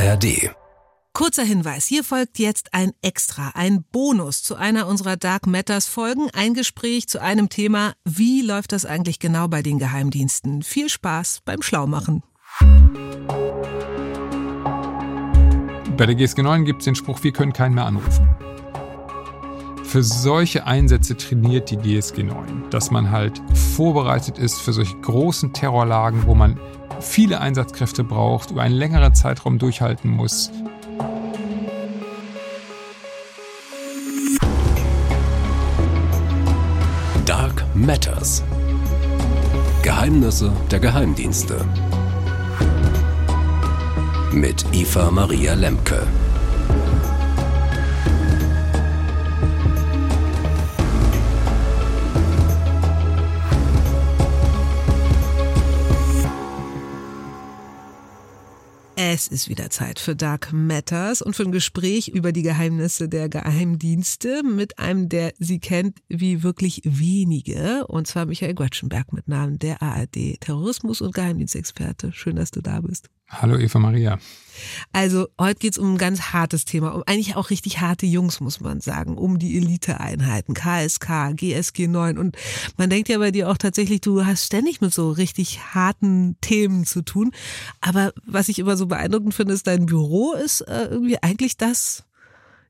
ARD. Kurzer Hinweis, hier folgt jetzt ein Extra, ein Bonus zu einer unserer Dark Matters Folgen, ein Gespräch zu einem Thema, wie läuft das eigentlich genau bei den Geheimdiensten? Viel Spaß beim Schlaumachen. Bei der GSG 9 gibt es den Spruch, wir können keinen mehr anrufen. Für solche Einsätze trainiert die GSG 9, dass man halt vorbereitet ist für solche großen Terrorlagen, wo man viele Einsatzkräfte braucht, über einen längeren Zeitraum durchhalten muss. Dark Matters. Geheimnisse der Geheimdienste. Mit Eva Maria Lemke. Es ist wieder Zeit für Dark Matters und für ein Gespräch über die Geheimnisse der Geheimdienste mit einem, der sie kennt wie wirklich wenige, und zwar Michael Göttschenberg mit Namen der ARD, Terrorismus- und Geheimdienstexperte. Schön, dass du da bist. Hallo Eva Maria. Also heute geht's um ein ganz hartes Thema, um eigentlich auch richtig harte Jungs, muss man sagen, um die Eliteeinheiten, KSK, GSG 9. Und man denkt ja bei dir auch tatsächlich, du hast ständig mit so richtig harten Themen zu tun. Aber was ich immer so beeindruckend finde, ist, dein Büro ist äh, irgendwie eigentlich das,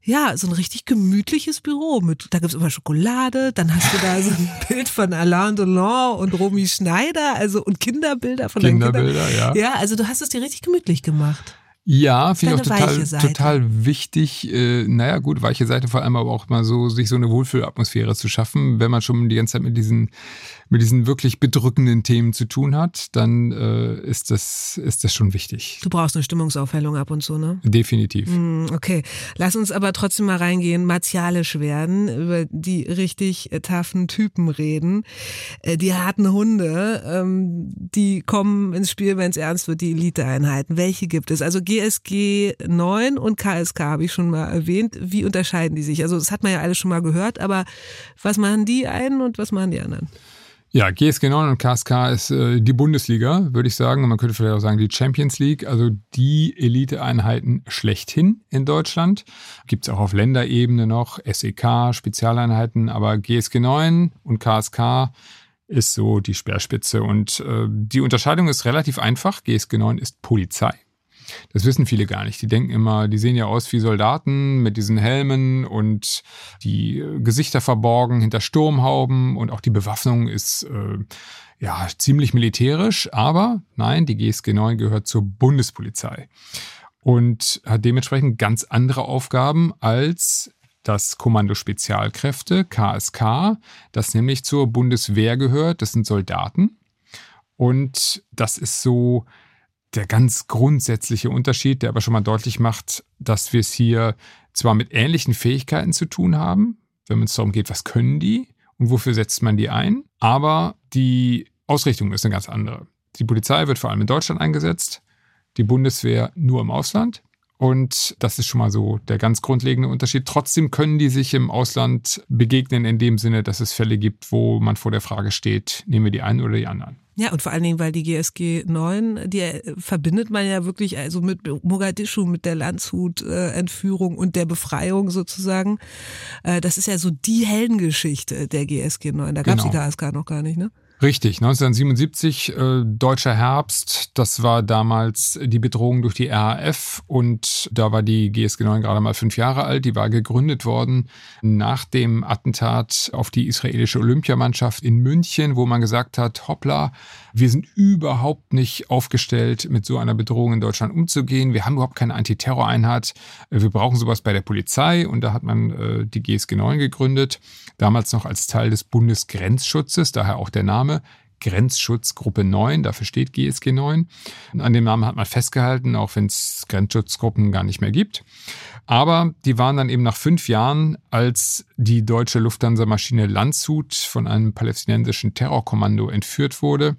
ja, so ein richtig gemütliches Büro mit, da gibt's immer Schokolade, dann hast du da so ein Bild von Alain Delon und Romy Schneider, also und Kinderbilder von Kinderbilder, Kindern. ja. Ja, also du hast es dir richtig gemütlich gemacht. Ja, finde ich auch total, Seite. total wichtig. Äh, naja, gut, weiche Seite vor allem aber auch mal so, sich so eine Wohlfühlatmosphäre zu schaffen. Wenn man schon die ganze Zeit mit diesen, mit diesen wirklich bedrückenden Themen zu tun hat, dann äh, ist, das, ist das schon wichtig. Du brauchst eine Stimmungsaufhellung ab und zu, ne? Definitiv. Hm, Okay, lass uns aber trotzdem mal reingehen, martialisch werden, über die richtig äh, taffen Typen reden. Äh, Die harten Hunde, ähm, die kommen ins Spiel, wenn es ernst wird, die Eliteeinheiten. Welche gibt es? Also GSG 9 und KSK habe ich schon mal erwähnt. Wie unterscheiden die sich? Also das hat man ja alles schon mal gehört, aber was machen die einen und was machen die anderen? Ja, GSG 9 und KSK ist äh, die Bundesliga, würde ich sagen. Und man könnte vielleicht auch sagen, die Champions League, also die Eliteeinheiten schlechthin in Deutschland. Gibt es auch auf Länderebene noch, SEK, Spezialeinheiten, aber GSG 9 und KSK ist so die Speerspitze. Und äh, die Unterscheidung ist relativ einfach. GSG 9 ist Polizei. Das wissen viele gar nicht. Die denken immer, die sehen ja aus wie Soldaten mit diesen Helmen und die äh, Gesichter verborgen hinter Sturmhauben und auch die Bewaffnung ist äh, ja ziemlich militärisch. Aber nein, die GSG 9 gehört zur Bundespolizei und hat dementsprechend ganz andere Aufgaben als das Kommando Spezialkräfte, KSK, das nämlich zur Bundeswehr gehört. Das sind Soldaten. Und das ist so der ganz grundsätzliche Unterschied, der aber schon mal deutlich macht, dass wir es hier zwar mit ähnlichen Fähigkeiten zu tun haben, wenn es darum geht, was können die und wofür setzt man die ein, aber die Ausrichtung ist eine ganz andere. Die Polizei wird vor allem in Deutschland eingesetzt, die Bundeswehr nur im Ausland. Und das ist schon mal so der ganz grundlegende Unterschied. Trotzdem können die sich im Ausland begegnen in dem Sinne, dass es Fälle gibt, wo man vor der Frage steht, nehmen wir die einen oder die anderen. Ja, und vor allen Dingen, weil die GSG 9, die äh, verbindet man ja wirklich also mit Mogadischu, mit der Landshut-Entführung und der Befreiung sozusagen. Äh, Das ist ja so die Heldengeschichte der GSG 9. Da gab es die Genau. KSK noch gar nicht, ne? Richtig, 1977, äh, deutscher Herbst, das war damals die Bedrohung durch die RAF und da war die GSG 9 gerade mal fünf Jahre alt. Die war gegründet worden nach dem Attentat auf die israelische Olympiamannschaft in München, wo man gesagt hat, hoppla, wir sind überhaupt nicht aufgestellt, mit so einer Bedrohung in Deutschland umzugehen. Wir haben überhaupt keine Antiterroreinheit. Wir brauchen sowas bei der Polizei und da hat man äh, die GSG 9 gegründet, damals noch als Teil des Bundesgrenzschutzes, daher auch der Name. Grenzschutzgruppe 9, dafür steht GSG 9. Und an dem Namen hat man festgehalten, auch wenn es Grenzschutzgruppen gar nicht mehr gibt. Aber die waren dann eben nach fünf Jahren, als die deutsche Lufthansa-Maschine Landshut von einem palästinensischen Terrorkommando entführt wurde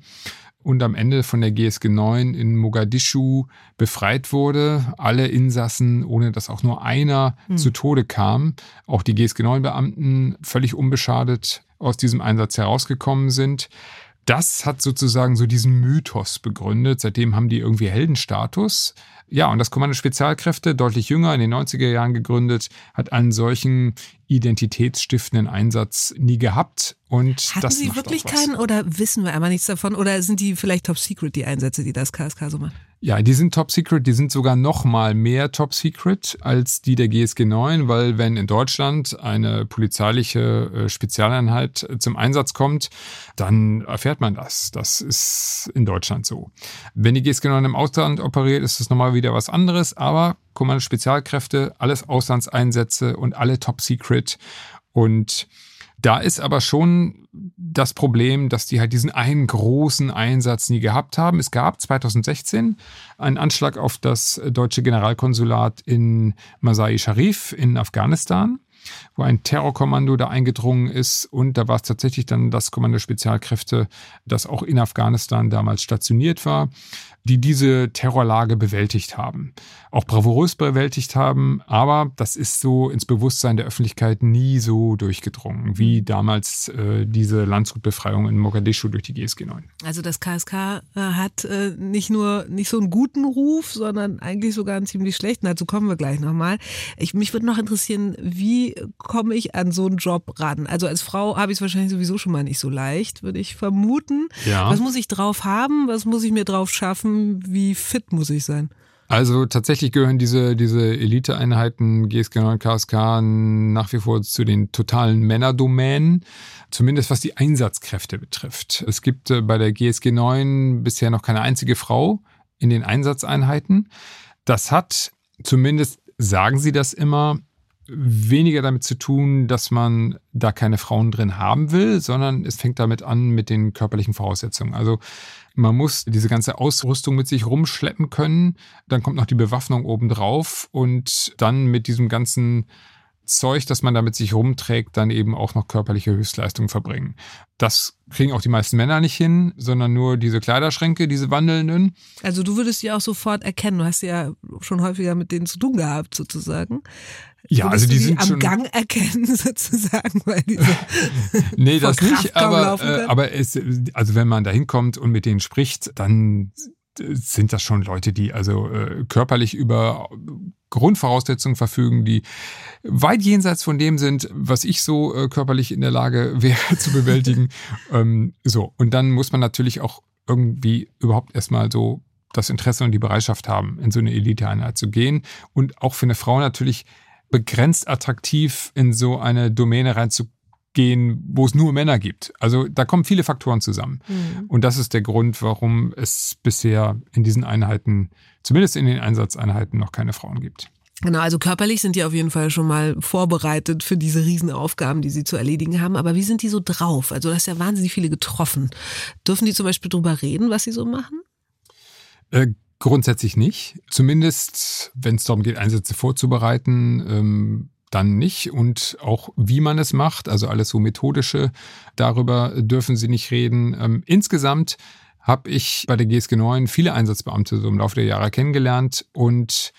und am Ende von der GSG 9 in Mogadischu befreit wurde. Alle Insassen, ohne dass auch nur einer zu Tode kam. Auch die GSG 9 Beamten völlig unbeschadet aus diesem Einsatz herausgekommen sind. Das hat sozusagen so diesen Mythos begründet. Seitdem haben die irgendwie Heldenstatus. Ja, und das Kommando Spezialkräfte, deutlich jünger, in den 90er Jahren gegründet, hat einen solchen identitätsstiftenden Einsatz nie gehabt. Und Hatten das Sie wirklich keinen oder wissen wir einmal nichts davon? Oder sind die vielleicht top secret, die Einsätze, die das KSK so macht? Ja, die sind top secret, die sind sogar noch mal mehr top secret als die der GSG 9, weil wenn in Deutschland eine polizeiliche äh, Spezialeinheit zum Einsatz kommt, dann erfährt man das. Das ist in Deutschland so. Wenn die GSG 9 im Ausland operiert, ist das nochmal wieder was anderes, aber Kommando Spezialkräfte, alles Auslandseinsätze und alle top secret und da ist aber schon das Problem, dass die halt diesen einen großen Einsatz nie gehabt haben. Es gab 2016 einen Anschlag auf das deutsche Generalkonsulat in Masai Sharif in Afghanistan, wo ein Terrorkommando da eingedrungen ist. Und da war es tatsächlich dann das Kommando Spezialkräfte, das auch in Afghanistan damals stationiert war, die diese Terrorlage bewältigt haben. Auch bravourös bewältigt haben, aber das ist so ins Bewusstsein der Öffentlichkeit nie so durchgedrungen, wie damals äh, diese Landshutbefreiung in Mogadischu durch die GSG 9. Also das KSK äh, hat äh, nicht nur nicht so einen guten Ruf, sondern eigentlich sogar einen ziemlich schlechten. Dazu kommen wir gleich nochmal. Ich, mich würde noch interessieren, wie komme ich an so einen Job ran? Also als Frau habe ich es wahrscheinlich sowieso schon mal nicht so leicht, würde ich vermuten. Ja. Was muss ich drauf haben? Was muss ich mir drauf schaffen? Wie fit muss ich sein? Also tatsächlich gehören diese, diese Eliteeinheiten GSG 9 KSK nach wie vor zu den totalen Männerdomänen, zumindest was die Einsatzkräfte betrifft. Es gibt äh, bei der GSG 9 bisher noch keine einzige Frau in den Einsatzeinheiten. Das hat zumindest, sagen sie das immer, weniger damit zu tun, dass man da keine Frauen drin haben will, sondern es fängt damit an mit den körperlichen Voraussetzungen. Also man muss diese ganze Ausrüstung mit sich rumschleppen können, dann kommt noch die Bewaffnung obendrauf und dann mit diesem ganzen Zeug, das man da mit sich rumträgt, dann eben auch noch körperliche Höchstleistung verbringen. Das kriegen auch die meisten Männer nicht hin, sondern nur diese Kleiderschränke, diese wandelnden. Also du würdest die auch sofort erkennen. Du hast ja schon häufiger mit denen zu tun gehabt, sozusagen. Ja, Würdest also die du sind am schon. Gang erkennen, sozusagen, weil die so Nee, das Kraft nicht, aber, äh, aber es, also wenn man da hinkommt und mit denen spricht, dann sind das schon Leute, die also äh, körperlich über Grundvoraussetzungen verfügen, die weit jenseits von dem sind, was ich so äh, körperlich in der Lage wäre zu bewältigen. ähm, so, und dann muss man natürlich auch irgendwie überhaupt erstmal so das Interesse und die Bereitschaft haben, in so eine Eliteeinheit zu gehen und auch für eine Frau natürlich begrenzt attraktiv in so eine Domäne reinzugehen, wo es nur Männer gibt. Also da kommen viele Faktoren zusammen. Mhm. Und das ist der Grund, warum es bisher in diesen Einheiten, zumindest in den Einsatzeinheiten, noch keine Frauen gibt. Genau, also körperlich sind die auf jeden Fall schon mal vorbereitet für diese Riesenaufgaben, die sie zu erledigen haben. Aber wie sind die so drauf? Also du hast ja wahnsinnig viele getroffen. Dürfen die zum Beispiel drüber reden, was sie so machen? Äh, grundsätzlich nicht. Zumindest, wenn es darum geht, Einsätze vorzubereiten, ähm, dann nicht. Und auch wie man es macht, also alles so methodische, darüber dürfen sie nicht reden. Ähm, insgesamt habe ich bei der GSG 9 viele Einsatzbeamte so im Laufe der Jahre kennengelernt und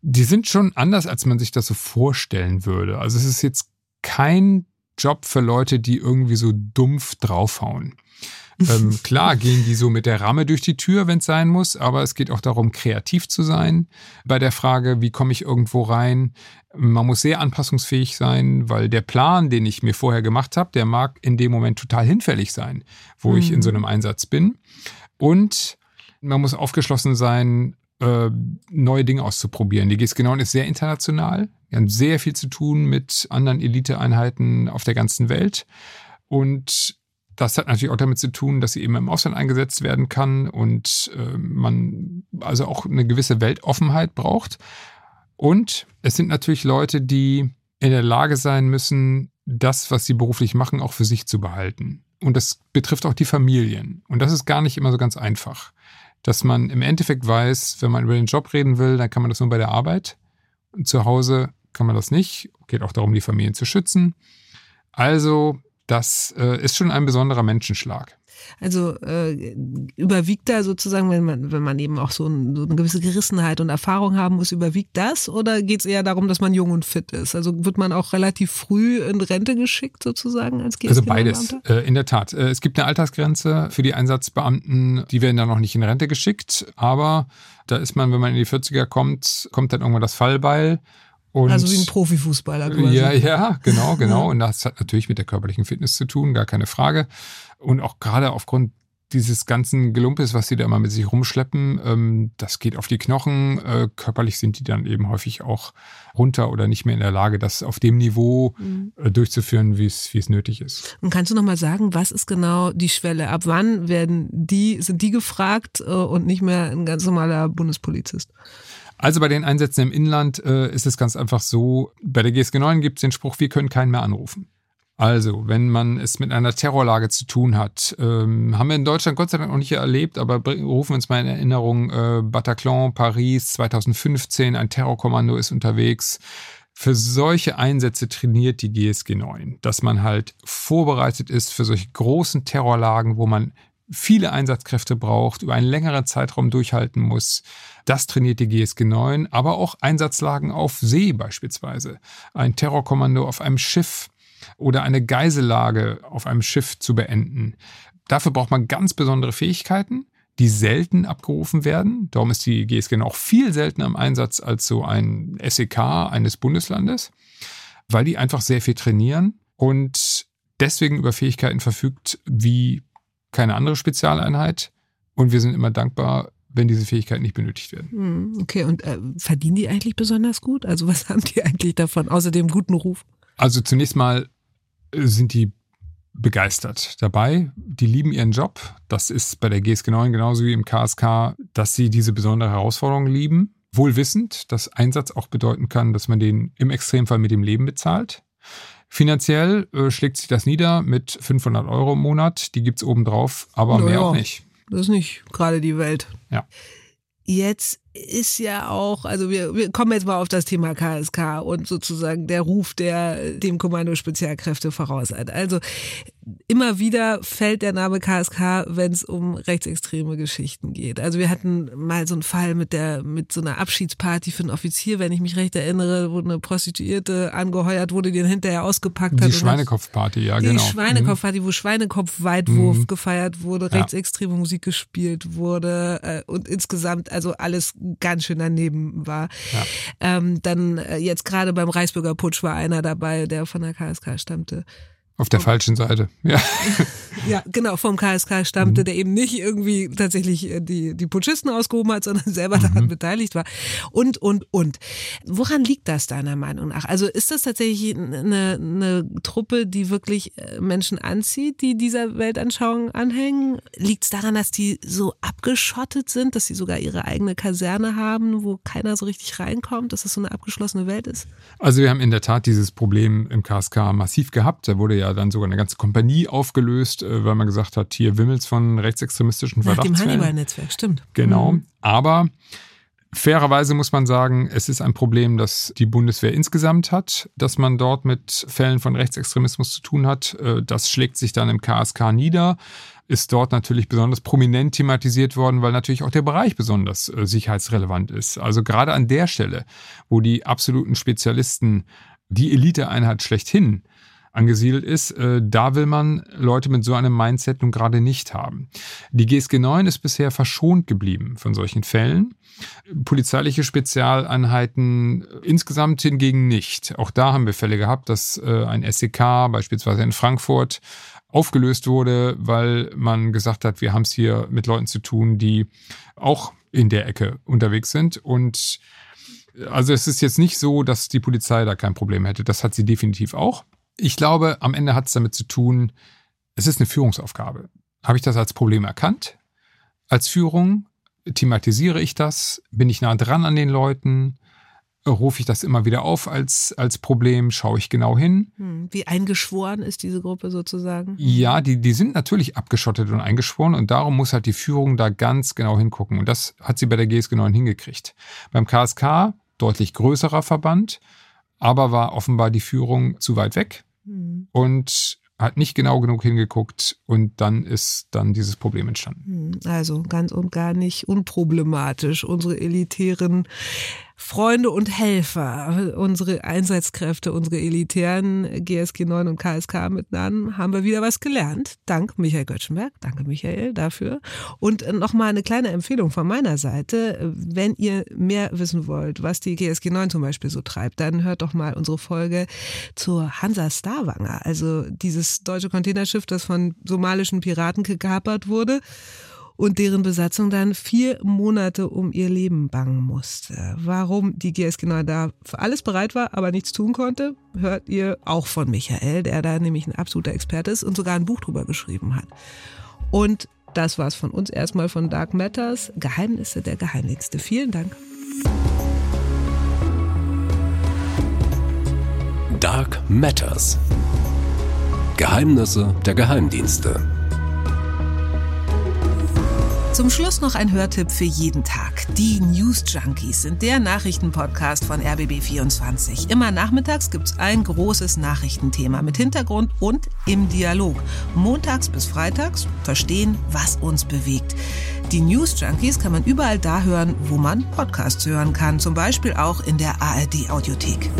die sind schon anders, als man sich das so vorstellen würde. Also es ist jetzt kein Job für Leute, die irgendwie so dumpf draufhauen. Ähm, klar gehen die so mit der Ramme durch die Tür, wenn es sein muss, aber es geht auch darum, kreativ zu sein bei der Frage, wie komme ich irgendwo rein. Man muss sehr anpassungsfähig sein, weil der Plan, den ich mir vorher gemacht habe, der mag in dem Moment total hinfällig sein, wo ich in so einem Einsatz bin. Und man muss aufgeschlossen sein, äh, neue Dinge auszuprobieren. Die GSG 9 ist sehr international. Wir haben sehr viel zu tun mit anderen Eliteeinheiten auf der ganzen Welt. Und das hat natürlich auch damit zu tun, dass sie eben im Ausland eingesetzt werden kann und äh, man also auch eine gewisse Weltoffenheit braucht. Und es sind natürlich Leute, die in der Lage sein müssen, das, was sie beruflich machen, auch für sich zu behalten. Und das betrifft auch die Familien. Und das ist gar nicht immer so ganz einfach. Dass man im Endeffekt weiß, wenn man über den Job reden will, dann kann man das nur bei der Arbeit. Und zu Hause kann man das nicht. Geht auch darum, die Familien zu schützen. Also, das äh, ist schon ein besonderer Menschenschlag. Also äh, überwiegt da sozusagen, wenn man, wenn man eben auch so, ein, so eine gewisse Gerissenheit und Erfahrung haben muss, überwiegt das oder geht es eher darum, dass man jung und fit ist? Also wird man auch relativ früh in Rente geschickt sozusagen als GSG Also beides, äh, in der Tat. Äh, es gibt eine Altersgrenze für die Einsatzbeamten, die werden dann noch nicht in Rente geschickt, aber da ist man, wenn man in die 40er kommt, kommt dann irgendwann das Fallbeil. Und also wie ein Profifußballer quasi. Ja, ja, genau, genau. Und das hat natürlich mit der körperlichen Fitness zu tun, gar keine Frage. Und auch gerade aufgrund dieses ganzen Gelumpes, was sie da immer mit sich rumschleppen, ähm, das geht auf die Knochen. Äh, körperlich sind die dann eben häufig auch runter oder nicht mehr in der Lage, das auf dem Niveau mhm. äh, durchzuführen, wie es wie es nötig ist. Und kannst du noch mal sagen, was ist genau die Schwelle? Ab wann werden die sind die gefragt äh, und nicht mehr ein ganz normaler Bundespolizist? Also bei den Einsätzen im Inland äh, ist es ganz einfach so, bei der GSG 9 gibt es den Spruch, wir können keinen mehr anrufen. Also, wenn man es mit einer Terrorlage zu tun hat, ähm, haben wir in Deutschland Gott sei Dank noch nicht erlebt, aber rufen wir uns mal in Erinnerung, äh, Bataclan, Paris 2015, ein Terrorkommando ist unterwegs. Für solche Einsätze trainiert die GSG 9, dass man halt vorbereitet ist für solche großen Terrorlagen, wo man viele Einsatzkräfte braucht, über einen längeren Zeitraum durchhalten muss. Das trainiert die GSG 9, aber auch Einsatzlagen auf See beispielsweise. Ein Terrorkommando auf einem Schiff oder eine Geisellage auf einem Schiff zu beenden. Dafür braucht man ganz besondere Fähigkeiten, die selten abgerufen werden. Darum ist die GSG auch viel seltener im Einsatz als so ein SEK eines Bundeslandes, weil die einfach sehr viel trainieren und deswegen über Fähigkeiten verfügt wie keine andere Spezialeinheit. Und wir sind immer dankbar, wenn diese Fähigkeiten nicht benötigt werden. Hm, okay, und äh, verdienen die eigentlich besonders gut? Also was haben die eigentlich davon, außer dem guten Ruf? Also zunächst mal sind die begeistert dabei. Die lieben ihren Job. Das ist bei der GSG 9 genauso wie im KSK, dass sie diese besondere Herausforderung lieben. Wohl wissend, dass Einsatz auch bedeuten kann, dass man den im Extremfall mit dem Leben bezahlt. Finanziell äh, schlägt sich das nieder mit 500 Euro im Monat. Die gibt es obendrauf, aber naja, mehr auch nicht. Das ist nicht gerade die Welt. Ja. Jetzt ist ja auch, also wir, wir kommen jetzt mal auf das Thema KSK und sozusagen der Ruf, der dem Kommando Spezialkräfte voraus hat. Also immer wieder fällt der Name KSK, wenn es um rechtsextreme Geschichten geht. Also wir hatten mal so einen Fall mit der mit so einer Abschiedsparty für einen Offizier, wenn ich mich recht erinnere, wo eine Prostituierte angeheuert wurde, die dann hinterher ausgepackt die hat. Die Schweinekopfparty, ja die genau. Die Schweinekopfparty, mhm. wo Schweinekopfweitwurf mhm. gefeiert wurde, ja. rechtsextreme Musik gespielt wurde äh, und insgesamt also alles ganz schön daneben war. Ja. Ähm, dann äh, jetzt gerade beim Reichsbürger Putsch war einer dabei, der von der KSK stammte. Auf der falschen Seite, ja. ja, genau, vom KSK stammte, mhm. der eben nicht irgendwie tatsächlich äh, die, die Putschisten ausgehoben hat, sondern selber mhm. daran beteiligt war. Und, und, und. Woran liegt das deiner Meinung nach? Also ist das tatsächlich eine, eine Truppe, die wirklich äh, Menschen anzieht, die dieser Weltanschauung anhängen? Liegt es daran, dass die so abgeschottet sind, dass sie sogar ihre eigene Kaserne haben, wo keiner so richtig reinkommt, dass das so eine abgeschlossene Welt ist? Also wir haben in der Tat dieses Problem im KSK massiv gehabt. Da wurde ja dann sogar eine ganze Kompanie aufgelöst, äh, weil man gesagt hat, hier wimmels von rechtsextremistischen Verdachtsfällen. Nach dem Hannibal-Netzwerk, stimmt. Genau. Mhm. Aber Fairerweise muss man sagen, es ist ein Problem, das die Bundeswehr insgesamt hat, dass man dort mit Fällen von Rechtsextremismus zu tun hat. Äh, das schlägt sich dann im KSK nieder, ist dort natürlich besonders prominent thematisiert worden, weil natürlich auch der Bereich besonders äh, sicherheitsrelevant ist. Also gerade an der Stelle, wo die absoluten Spezialisten die Eliteeinheit schlechthin angesiedelt ist, äh, da will man Leute mit so einem Mindset nun gerade nicht haben. Die GSG 9 ist bisher verschont geblieben von solchen Fällen. Polizeiliche Spezialeinheiten insgesamt hingegen nicht. Auch da haben wir Fälle gehabt, dass äh, ein SEK beispielsweise in Frankfurt aufgelöst wurde, weil man gesagt hat, wir haben es hier mit Leuten zu tun, die auch in der Ecke unterwegs sind und also es ist jetzt nicht so, dass die Polizei da kein Problem hätte. Das hat sie definitiv auch. Ich glaube, am Ende hat es damit zu tun, es ist eine Führungsaufgabe. Habe ich das als Problem erkannt? Als Führung? Thematisiere ich das? Bin ich nah dran an den Leuten? Rufe ich das immer wieder auf als, als Problem? Schaue ich genau hin? Hm, wie eingeschworen ist diese Gruppe sozusagen? Ja, die, die sind natürlich abgeschottet und eingeschworen und darum muss halt die Führung da ganz genau hingucken. Und das hat sie bei der GSG 9 hingekriegt. Beim KSK deutlich größerer Verband, aber war offenbar die Führung zu weit weg. Mhm. Und hat nicht genau genug hingeguckt und dann ist dann dieses Problem entstanden. Hm, also ganz und gar nicht unproblematisch. Unsere elitären Freunde und Helfer, unsere Einsatzkräfte, unsere elitären GSG 9 und KSK miteinander, haben wir wieder was gelernt. Dank Michael Göttschenberg. Danke Michael dafür. Und nochmal eine kleine Empfehlung von meiner Seite. Wenn ihr mehr wissen wollt, was die GSG 9 zum Beispiel so treibt, dann hört doch mal unsere Folge zur Hansa Starwanger, also dieses deutsche Containerschiff, das von somalischen Piraten gekapert wurde und deren Besatzung dann vier Monate um ihr Leben bangen musste. Warum die GSG 9 da für alles bereit war, aber nichts tun konnte, hört ihr auch von Michael, der da nämlich ein absoluter Experte ist und sogar ein Buch drüber geschrieben hat. Und das war's von uns erstmal von Dark Matters, Geheimnisse der Geheimdienste. Vielen Dank. Dark Matters. Geheimnisse der Geheimdienste. Zum Schluss noch ein Hörtipp für jeden Tag. Die News Junkies sind der Nachrichtenpodcast von RBB24. Immer nachmittags gibt's ein großes Nachrichtenthema mit Hintergrund und im Dialog. Montags bis freitags verstehen, was uns bewegt. Die News Junkies kann man überall da hören, wo man Podcasts hören kann. Zum Beispiel auch in der ARD Audiothek.